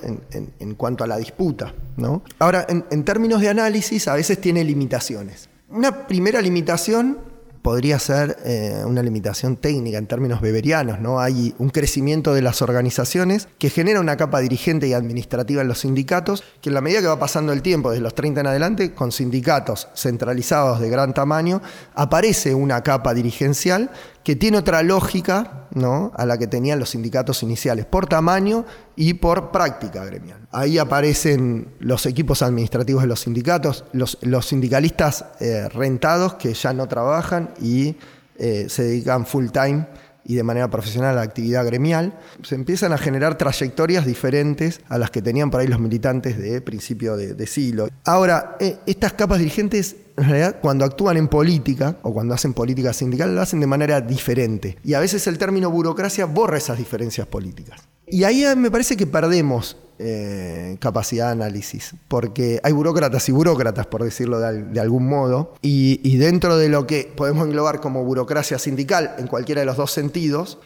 en, cuanto a la disputa. ¿no? Ahora, en términos de análisis, a veces tiene limitaciones. Una primera limitación podría ser eh, una limitación técnica en términos beberianos, ¿no? Hay un crecimiento de las organizaciones que genera una capa dirigente y administrativa en los sindicatos, que en la medida que va pasando el tiempo, desde los 30 en adelante, con sindicatos centralizados de gran tamaño, aparece una capa dirigencial que tiene otra lógica ¿no? a la que tenían los sindicatos iniciales, por tamaño y por práctica gremial. Ahí aparecen los equipos administrativos de los sindicatos, los, sindicalistas eh, rentados que ya no trabajan y eh, se dedican full time y de manera profesional la actividad gremial, se empiezan a generar trayectorias diferentes a las que tenían por ahí los militantes de principio de, siglo. Ahora, eh, estas capas dirigentes, en realidad, cuando actúan en política o cuando hacen política sindical, lo hacen de manera diferente. Y a veces el término burocracia borra esas diferencias políticas. Y ahí me parece que perdemos eh, capacidad de análisis, porque hay burócratas y burócratas, por decirlo de, algún modo, y, dentro de lo que podemos englobar como burocracia sindical en cualquiera de los dos sentidos,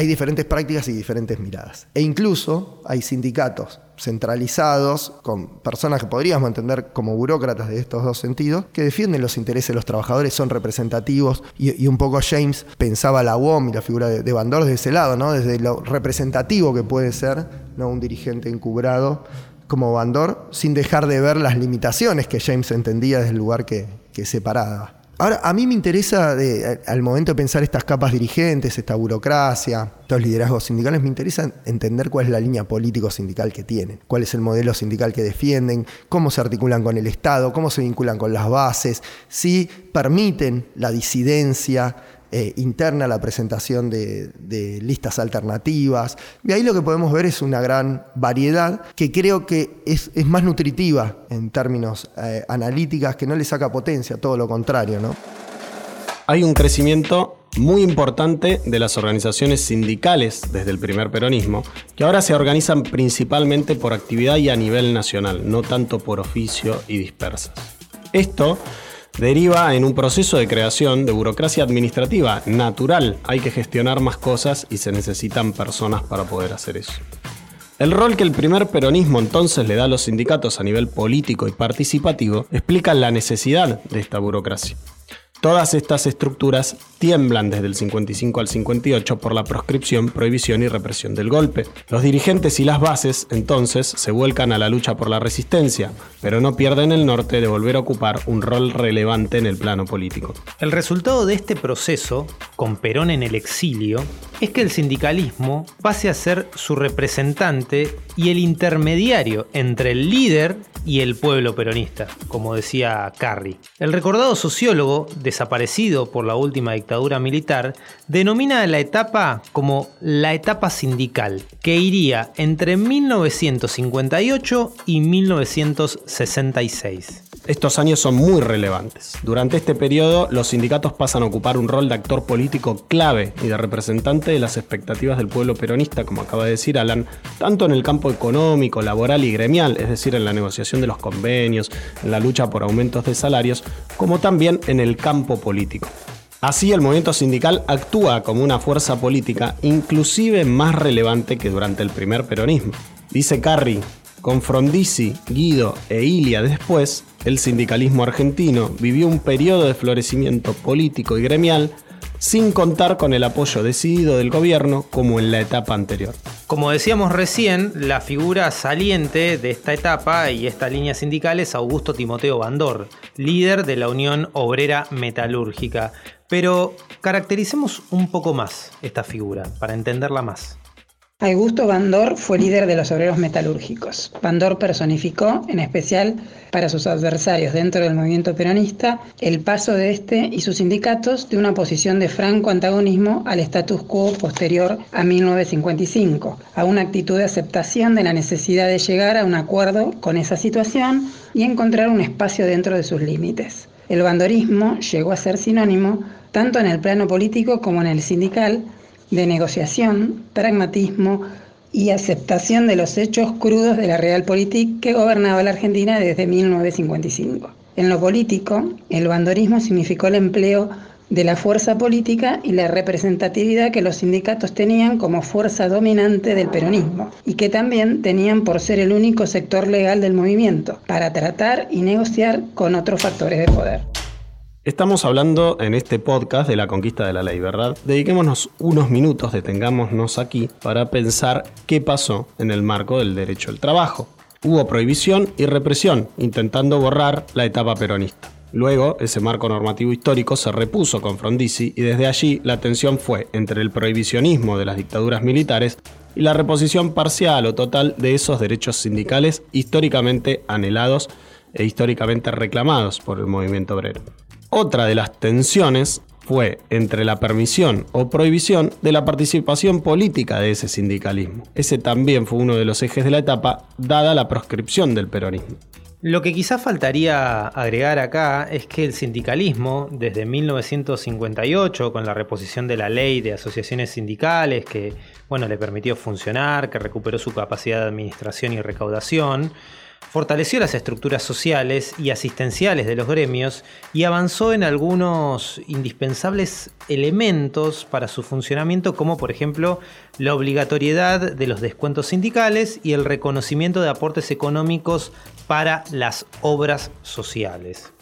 hay diferentes prácticas y diferentes miradas. E incluso hay sindicatos centralizados, con personas que podríamos entender como burócratas de estos dos sentidos, que defienden los intereses de los trabajadores, son representativos, y, un poco James pensaba la UOM y la figura de, de Bandor desde ese lado, ¿no? desde lo representativo que puede ser ¿no? un dirigente encubrado como Bandor, sin dejar de ver las limitaciones que James entendía desde el lugar que, que separaba. Ahora, a mí me interesa, al momento de pensar estas capas dirigentes, esta burocracia, estos liderazgos sindicales, me interesa entender cuál es la línea político-sindical que tienen, cuál es el modelo sindical que defienden, cómo se articulan con el Estado, cómo se vinculan con las bases, si permiten la disidencia, eh, interna la presentación de, listas alternativas. Y ahí lo que podemos ver es una gran variedad que creo que es, más nutritiva en términos eh, analíticas, que no le saca potencia, todo lo contrario. ¿no? Hay un crecimiento muy importante de las organizaciones sindicales desde el primer peronismo, que ahora se organizan principalmente por actividad y a nivel nacional, no tanto por oficio y dispersas. Esto deriva en un proceso de creación de burocracia administrativa natural. Hay que gestionar más cosas y se necesitan personas para poder hacer eso. El rol que el primer peronismo entonces le da a los sindicatos a nivel político y participativo explica la necesidad de esta burocracia. Todas estas estructuras tiemblan desde el 55 al 58 por la proscripción, prohibición y represión del golpe. Los dirigentes y las bases entonces se vuelcan a la lucha por la resistencia, pero no pierden el norte de volver a ocupar un rol relevante en el plano político. El resultado de este proceso, con Perón en el exilio, es que el sindicalismo pase a ser su representante y el intermediario entre el líder y el pueblo peronista, como decía Carri. El recordado sociólogo, desaparecido por la última dictadura militar, denomina la etapa como la etapa sindical, que iría entre 1958 y 1966. Estos años son muy relevantes. Durante este periodo, los sindicatos pasan a ocupar un rol de actor político clave y de representante de las expectativas del pueblo peronista, como acaba de decir Alan, tanto en el campo económico, laboral y gremial, es decir, en la negociación de los convenios, en la lucha por aumentos de salarios, como también en el campo político. Así el movimiento sindical actúa como una fuerza política inclusive más relevante que durante el primer peronismo. Dice Carri, con Frondizi, Guido e Ilia después, el sindicalismo argentino vivió un periodo de florecimiento político y gremial sin contar con el apoyo decidido del gobierno como en la etapa anterior. Como decíamos recién, la figura saliente de esta etapa y esta línea sindical es Augusto Timoteo Bandor, líder de la Unión Obrera Metalúrgica. Pero caractericemos un poco más esta figura, para entenderla más. Augusto Bandor fue líder de los obreros metalúrgicos. Bandor personificó, en especial para sus adversarios dentro del movimiento peronista, el paso de este y sus sindicatos de una posición de franco antagonismo al status quo posterior a 1955, a una actitud de aceptación de la necesidad de llegar a un acuerdo con esa situación y encontrar un espacio dentro de sus límites. El bandorismo llegó a ser sinónimo, tanto en el plano político como en el sindical, de negociación, pragmatismo y aceptación de los hechos crudos de la realpolitik que gobernaba la Argentina desde 1955. En lo político, el bandorismo significó el empleo de la fuerza política y la representatividad que los sindicatos tenían como fuerza dominante del peronismo y que también tenían por ser el único sector legal del movimiento para tratar y negociar con otros factores de poder. Estamos hablando en este podcast de la conquista de la ley, ¿verdad? Dediquémonos unos minutos, detengámonos aquí para pensar qué pasó en el marco del derecho al trabajo. Hubo prohibición y represión, intentando borrar la etapa peronista. Luego, ese marco normativo histórico se repuso con Frondizi y desde allí la tensión fue entre el prohibicionismo de las dictaduras militares y la reposición parcial o total de esos derechos sindicales históricamente anhelados e históricamente reclamados por el movimiento obrero. Otra de las tensiones fue entre la permisión o prohibición de la participación política de ese sindicalismo. Ese también fue uno de los ejes de la etapa, dada la proscripción del peronismo. Lo que quizás faltaría agregar acá es que el sindicalismo, desde 1958, con la reposición de la ley de asociaciones sindicales, que bueno, le permitió funcionar, que recuperó su capacidad de administración y recaudación, fortaleció las estructuras sociales y asistenciales de los gremios y avanzó en algunos indispensables elementos para su funcionamiento, como por ejemplo la obligatoriedad de los descuentos sindicales y el reconocimiento de aportes económicos para las obras sociales.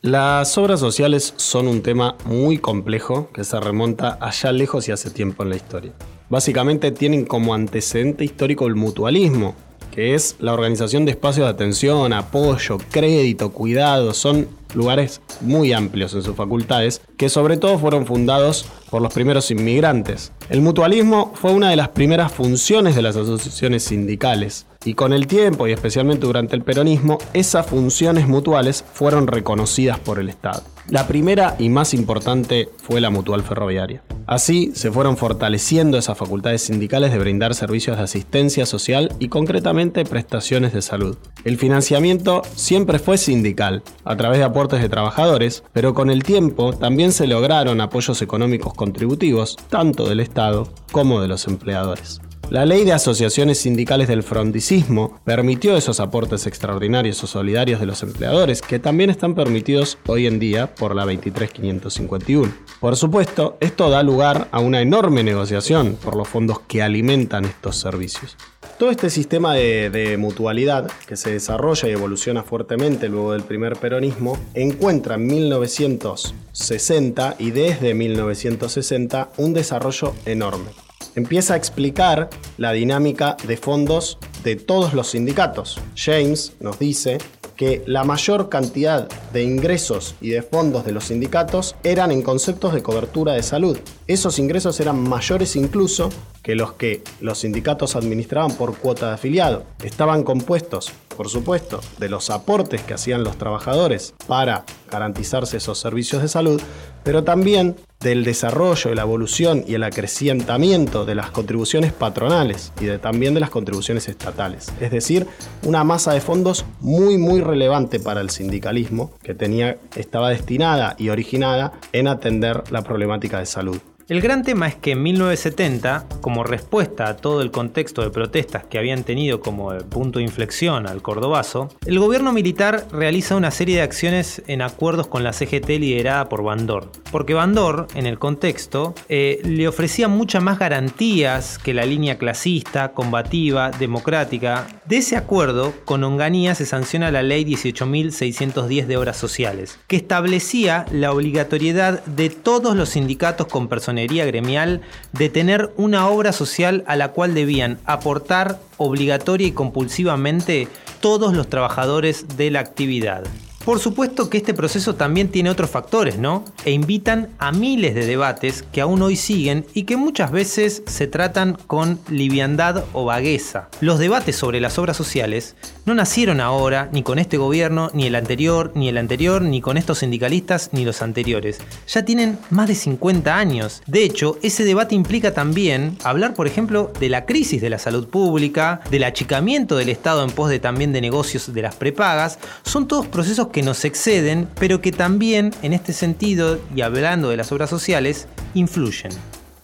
Las obras sociales son un tema muy complejo que se remonta allá lejos y hace tiempo en la historia. Básicamente tienen como antecedente histórico el mutualismo, que es la organización de espacios de atención, apoyo, crédito, cuidado, son lugares muy amplios en sus facultades, que sobre todo fueron fundados por los primeros inmigrantes. El mutualismo fue una de las primeras funciones de las asociaciones sindicales, y con el tiempo, y especialmente durante el peronismo, esas funciones mutuales fueron reconocidas por el Estado. La primera y más importante fue la mutual ferroviaria. Así se fueron fortaleciendo esas facultades sindicales de brindar servicios de asistencia social y concretamente prestaciones de salud. El financiamiento siempre fue sindical, a través de aportes de trabajadores, pero con el tiempo también se lograron apoyos económicos contributivos, tanto del Estado como de los empleadores. La ley de asociaciones sindicales del frondicismo permitió esos aportes extraordinarios o solidarios de los empleadores, que también están permitidos hoy en día por la 23551. Por supuesto, esto da lugar a una enorme negociación por los fondos que alimentan estos servicios. Todo este sistema de, mutualidad que se desarrolla y evoluciona fuertemente luego del primer peronismo encuentra en 1960 y desde 1960 un desarrollo enorme empieza a explicar la dinámica de fondos de todos los sindicatos. James nos dice que la mayor cantidad de ingresos y de fondos de los sindicatos eran en conceptos de cobertura de salud. Esos ingresos eran mayores incluso que los que los sindicatos administraban por cuota de afiliado. Estaban compuestos, por supuesto, de los aportes que hacían los trabajadores para garantizarse esos servicios de salud, pero también del desarrollo, la evolución y el acrecientamiento de las contribuciones patronales y de, también de las contribuciones estatales. Es decir, una masa de fondos muy muy relevante para el sindicalismo que tenía, estaba destinada y originada en atender la problemática de salud. El gran tema es que en 1970, como respuesta a todo el contexto de protestas que habían tenido como punto de inflexión al Cordobazo, el gobierno militar realiza una serie de acciones en acuerdos con la CGT liderada por Bandor. Porque Bandor, en el contexto, eh, le ofrecía muchas más garantías que la línea clasista, combativa, democrática. De ese acuerdo, con Onganía se sanciona la ley 18.610 de obras sociales, que establecía la obligatoriedad de todos los sindicatos con personalidad gremial de tener una obra social a la cual debían aportar obligatoria y compulsivamente todos los trabajadores de la actividad. Por supuesto que este proceso también tiene otros factores, ¿no? E invitan a miles de debates que aún hoy siguen y que muchas veces se tratan con liviandad o vagueza. Los debates sobre las obras sociales no nacieron ahora, ni con este gobierno, ni el anterior, ni el anterior, ni con estos sindicalistas, ni los anteriores. Ya tienen más de 50 años. De hecho, ese debate implica también hablar, por ejemplo, de la crisis de la salud pública, del achicamiento del Estado en pos de también de negocios de las prepagas. Son todos procesos que que nos exceden, pero que también, en este sentido, y hablando de las obras sociales, influyen.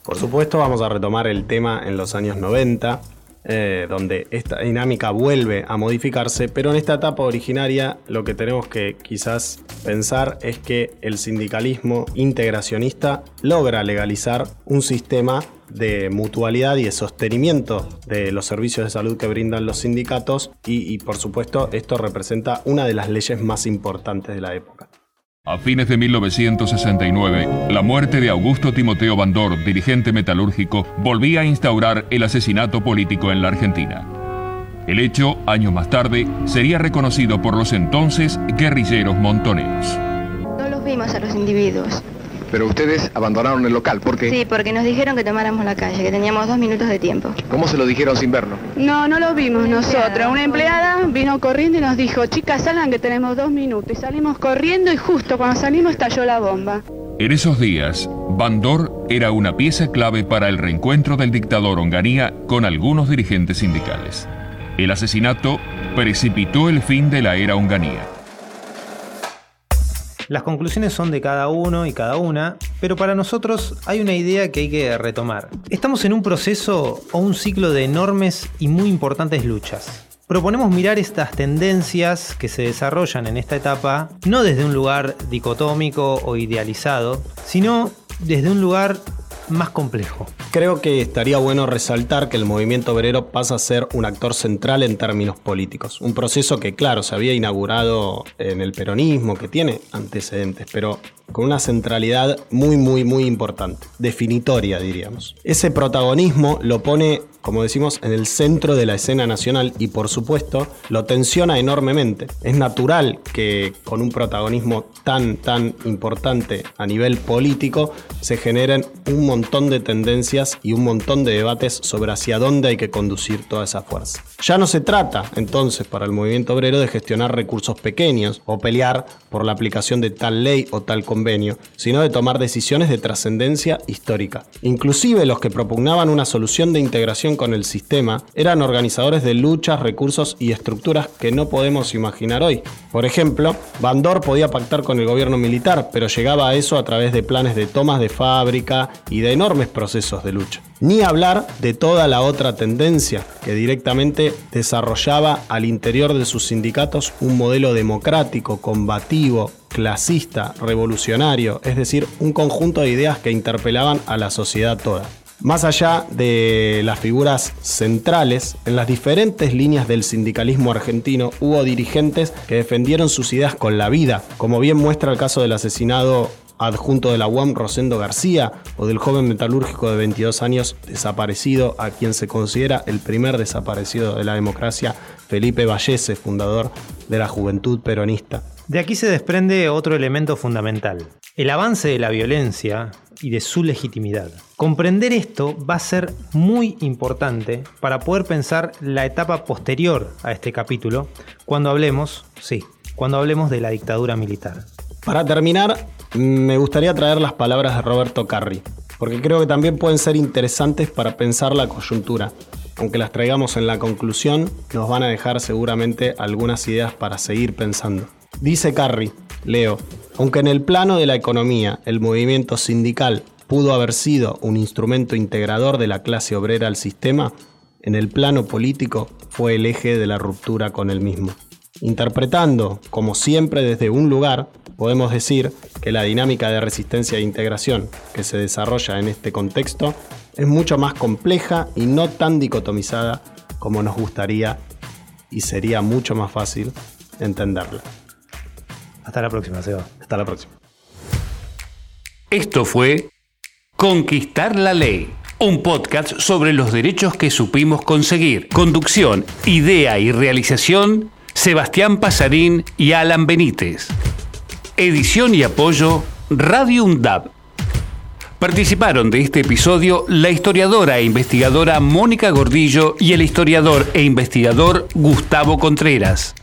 Por supuesto, vamos a retomar el tema en los años 90, eh, donde esta dinámica vuelve a modificarse, pero en esta etapa originaria lo que tenemos que quizás pensar es que el sindicalismo integracionista logra legalizar un sistema de mutualidad y de sostenimiento de los servicios de salud que brindan los sindicatos y, y por supuesto esto representa una de las leyes más importantes de la época. A fines de 1969, la muerte de Augusto Timoteo Bandor, dirigente metalúrgico, volvía a instaurar el asesinato político en la Argentina. El hecho, años más tarde, sería reconocido por los entonces guerrilleros montoneros. No los vimos a los individuos. Pero ustedes abandonaron el local, ¿por qué? Sí, porque nos dijeron que tomáramos la calle, que teníamos dos minutos de tiempo. ¿Cómo se lo dijeron sin verlo? No, no lo vimos nosotros. Una empleada vino corriendo y nos dijo, chicas, salgan que tenemos dos minutos. Y salimos corriendo y justo cuando salimos estalló la bomba. En esos días, Bandor era una pieza clave para el reencuentro del dictador Onganía con algunos dirigentes sindicales. El asesinato precipitó el fin de la era Onganía. Las conclusiones son de cada uno y cada una, pero para nosotros hay una idea que hay que retomar. Estamos en un proceso o un ciclo de enormes y muy importantes luchas. Proponemos mirar estas tendencias que se desarrollan en esta etapa no desde un lugar dicotómico o idealizado, sino desde un lugar más complejo. Creo que estaría bueno resaltar que el movimiento obrero pasa a ser un actor central en términos políticos. Un proceso que, claro, se había inaugurado en el peronismo, que tiene antecedentes, pero con una centralidad muy, muy, muy importante, definitoria, diríamos. Ese protagonismo lo pone como decimos, en el centro de la escena nacional y por supuesto lo tensiona enormemente. Es natural que con un protagonismo tan, tan importante a nivel político se generen un montón de tendencias y un montón de debates sobre hacia dónde hay que conducir toda esa fuerza. Ya no se trata entonces para el movimiento obrero de gestionar recursos pequeños o pelear por la aplicación de tal ley o tal sino de tomar decisiones de trascendencia histórica. Inclusive los que propugnaban una solución de integración con el sistema eran organizadores de luchas, recursos y estructuras que no podemos imaginar hoy. Por ejemplo, Bandor podía pactar con el gobierno militar, pero llegaba a eso a través de planes de tomas de fábrica y de enormes procesos de lucha. Ni hablar de toda la otra tendencia que directamente desarrollaba al interior de sus sindicatos un modelo democrático, combativo, clasista, revolucionario, es decir, un conjunto de ideas que interpelaban a la sociedad toda. Más allá de las figuras centrales, en las diferentes líneas del sindicalismo argentino hubo dirigentes que defendieron sus ideas con la vida, como bien muestra el caso del asesinado adjunto de la UAM Rosendo García o del joven metalúrgico de 22 años desaparecido a quien se considera el primer desaparecido de la democracia, Felipe Vallese, fundador de la Juventud Peronista. De aquí se desprende otro elemento fundamental, el avance de la violencia y de su legitimidad. Comprender esto va a ser muy importante para poder pensar la etapa posterior a este capítulo cuando hablemos, sí, cuando hablemos de la dictadura militar. Para terminar, me gustaría traer las palabras de Roberto Carri, porque creo que también pueden ser interesantes para pensar la coyuntura. Aunque las traigamos en la conclusión, nos van a dejar seguramente algunas ideas para seguir pensando. Dice Carri, leo, aunque en el plano de la economía el movimiento sindical pudo haber sido un instrumento integrador de la clase obrera al sistema, en el plano político fue el eje de la ruptura con el mismo. Interpretando, como siempre desde un lugar, podemos decir que la dinámica de resistencia e integración que se desarrolla en este contexto es mucho más compleja y no tan dicotomizada como nos gustaría y sería mucho más fácil entenderla. Hasta la próxima, Seba. Hasta la próxima. Esto fue Conquistar la Ley, un podcast sobre los derechos que supimos conseguir. Conducción, idea y realización, Sebastián Pasarín y Alan Benítez. Edición y apoyo, Radio UNDAB. Participaron de este episodio la historiadora e investigadora Mónica Gordillo y el historiador e investigador Gustavo Contreras.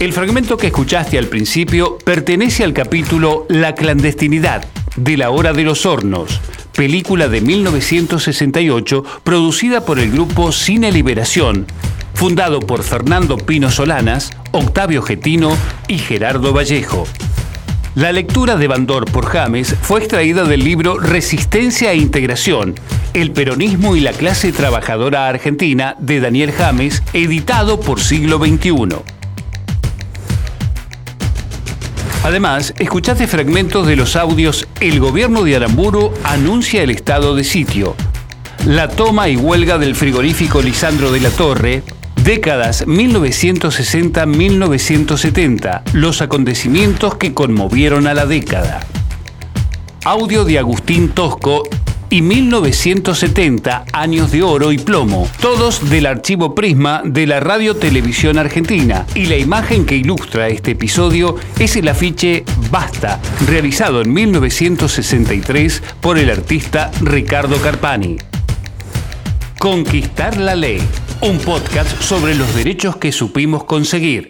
El fragmento que escuchaste al principio pertenece al capítulo La clandestinidad de la Hora de los Hornos, película de 1968 producida por el grupo Cine Liberación, fundado por Fernando Pino Solanas, Octavio Getino y Gerardo Vallejo. La lectura de Bandor por James fue extraída del libro Resistencia e Integración, el peronismo y la clase trabajadora argentina de Daniel James, editado por Siglo XXI. Además, escuchaste fragmentos de los audios El gobierno de Aramburu anuncia el estado de sitio, la toma y huelga del frigorífico Lisandro de la Torre, Décadas 1960-1970. Los acontecimientos que conmovieron a la década. Audio de Agustín Tosco y 1970, Años de Oro y Plomo, todos del archivo Prisma de la Radio Televisión Argentina. Y la imagen que ilustra este episodio es el afiche Basta, realizado en 1963 por el artista Ricardo Carpani. Conquistar la ley, un podcast sobre los derechos que supimos conseguir.